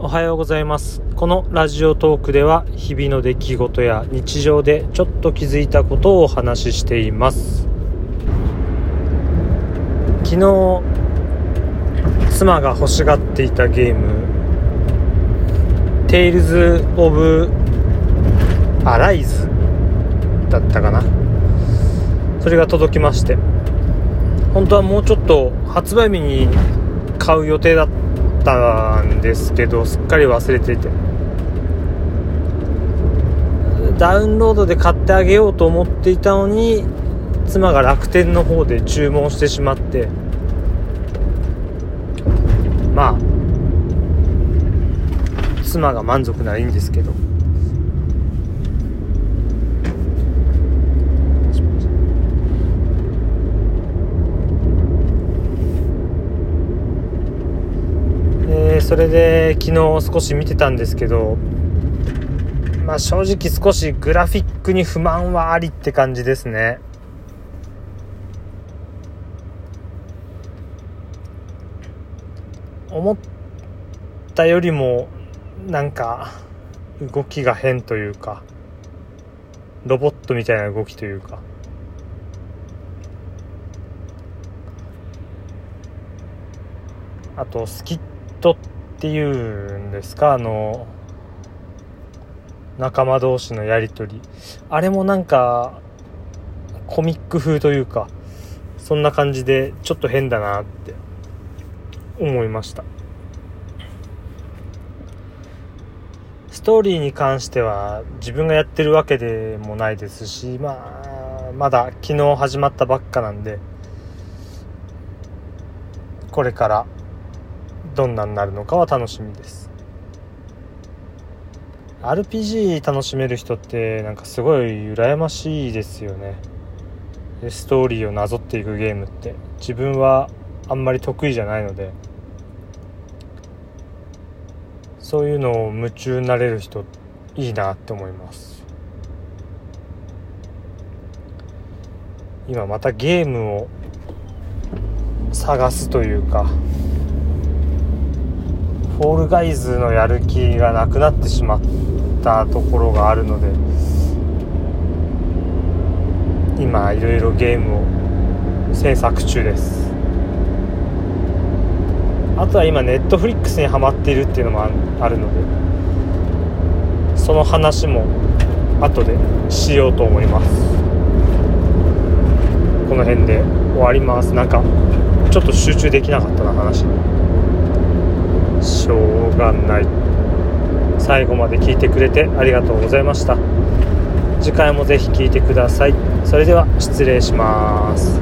おはようございます。このラジオトークでは日々の出来事や日常でちょっと気づいたことをお話ししています。昨日妻が欲しがっていたゲーム「テイルズ・オブ・アライズ」だったかな。それが届きまして本当はもうちょっと発売日に買う予定だったったんですけどすっかり忘れてて。ダウンロードで買ってあげようと思っていたのに妻が楽天の方で注文してしまって。まあ妻が満足ならいいんですけど。それで昨日少し見てたんですけどまあ正直少しグラフィックに不満はありって感じですね。思ったよりもなんか動きが変というかロボットみたいな動きというか。あとスキットっていうんですか？あの仲間同士のやり取り。あれもなんかコミック風というかそんな感じでちょっと変だなって思いました。ストーリーに関しては自分がやってるわけでもないですしまあまだ昨日始まったばっかなんでこれからどんなになるのかは楽しみです。RPG 楽しめる人ってなんかすごい羨ましいですよね。ストーリーをなぞっていくゲームって。自分はあんまり得意じゃないので。そういうのを夢中になれる人いいなって思います。今またゲームを探すというか。フォールガイズのやる気がなくなってしまったところがあるので今いろいろゲームを制作中です。あとは今ネットフリックスにはまっているっていうのもあるのでその話も後でしようと思います。この辺で終わります。なんかちょっと集中できなかったな話。しょうがない。最後まで聞いてくれてありがとうございました。次回もぜひ聴いてください。それでは失礼します。